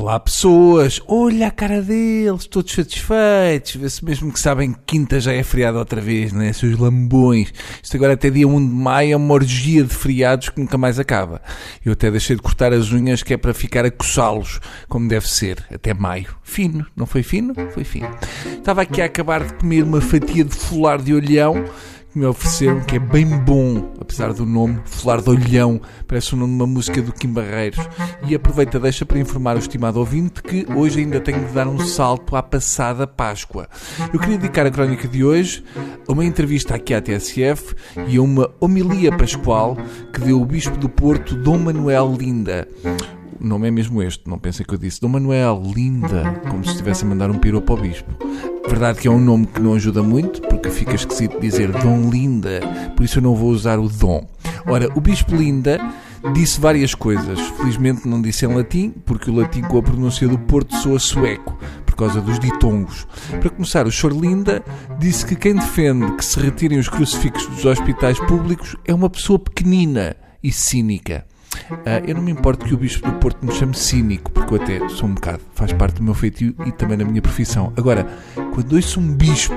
Olá pessoas, olha a cara deles, todos satisfeitos, vê-se mesmo que sabem que quinta já é feriado outra vez, né? Seus lambões. Isto agora até dia 1 de maio é uma orgia de feriados que nunca mais acaba. Eu até deixei de cortar as unhas que é para ficar a coçá-los, como deve ser, até maio. Fino, não foi fino? Foi fino. Estava aqui a acabar de comer uma fatia de folar de olhão que me ofereceram, que é bem bom, apesar do nome, Folar de Olhão, parece o nome de uma música do Kim Barreiros. E aproveita deixa para informar o estimado ouvinte que hoje ainda tenho de dar um salto à passada Páscoa. Eu queria dedicar a crónica de hoje a uma entrevista aqui à TSF e a uma homilia pascual que deu o Bispo do Porto, Dom Manuel Linda o nome é mesmo este, não pensem que eu disse Dom Manuel, linda, como se estivesse a mandar um piropo ao bispo. Verdade que é um nome que não ajuda muito, porque fica esquisito dizer Dom Linda, por isso eu não vou usar o Dom. Ora, o bispo Linda disse várias coisas. Felizmente não disse em latim, porque o latim com a pronúncia do Porto soa sueco, por causa dos ditongos. Para começar, o Sr. Linda disse que quem defende que se retirem os crucifixos dos hospitais públicos é uma pessoa pequenina e cínica. Uh, eu não me importo que o Bispo do Porto me chame cínico, porque eu até sou um bocado, faz parte do meu feitio e também da minha profissão. Agora, quando ouço um Bispo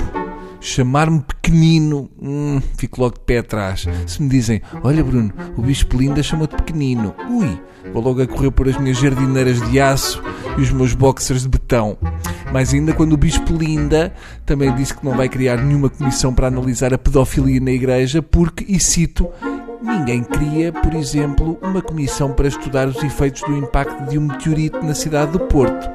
chamar-me pequenino, hum, fico logo de pé atrás. Se me dizem, olha Bruno, o Bispo Linda chamou-te pequenino, ui, vou logo a correr por as minhas jardineiras de aço e os meus boxers de betão. Mais ainda quando o Bispo Linda também disse que não vai criar nenhuma comissão para analisar a pedofilia na Igreja, porque, e cito, Ninguém cria, por exemplo, uma comissão para estudar os efeitos do impacto de um meteorito na cidade do Porto.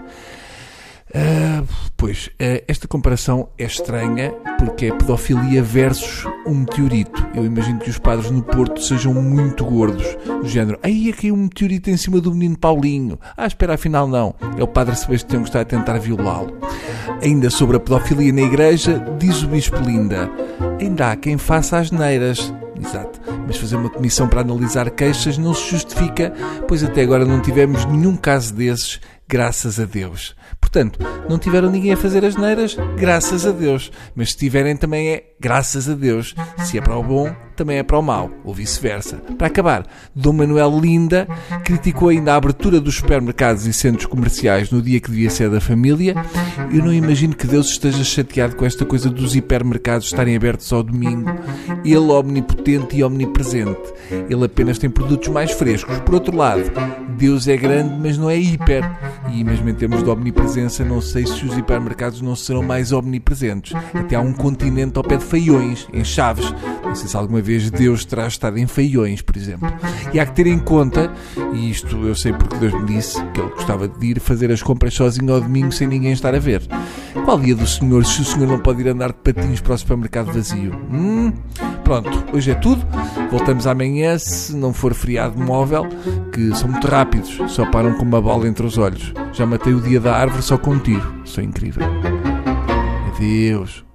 Uh, pois, uh, esta comparação é estranha porque é pedofilia versus um meteorito. Eu imagino que os padres no Porto sejam muito gordos, do género, aí é caiu um meteorito em cima do menino Paulinho. Ah, espera, afinal não. É o padre Sebastião que está a tentar violá-lo. Ainda sobre a pedofilia na igreja, diz o Bispo Linda, ainda há quem faça as neiras. Exato. Mas fazer uma comissão para analisar queixas não se justifica, pois até agora não tivemos nenhum caso desses, graças a Deus. Portanto, não tiveram ninguém a fazer as neiras, graças a Deus. Mas se tiverem também é graças a Deus. Se é para o bom, também é para o mau, ou vice-versa. Para acabar, Dom Manuel Linda criticou ainda a abertura dos supermercados e centros comerciais no dia que devia ser da família. Eu não imagino que Deus esteja chateado com esta coisa dos hipermercados estarem abertos ao domingo. Ele omnipotente e omnipresente. Ele apenas tem produtos mais frescos. Por outro lado, Deus é grande, mas não é hiper. E mesmo em termos de omnipresença, não sei se os hipermercados não serão mais omnipresentes. Até há um continente ao pé de feiões, em Chaves. Não sei se alguma vez Deus terá estado em feiões, por exemplo. E há que ter em conta, e isto eu sei porque Deus me disse, que ele gostava de ir fazer as compras sozinho ao domingo sem ninguém estar a ver. Qual dia do Senhor se o Senhor não pode ir andar de patins para o supermercado vazio? Hum? Pronto, hoje é tudo. Voltamos amanhã, se não for feriado móvel, que são muito rápidos, só param com uma bola entre os olhos. Já matei o dia da árvore só com um tiro. Sou incrível. Adeus.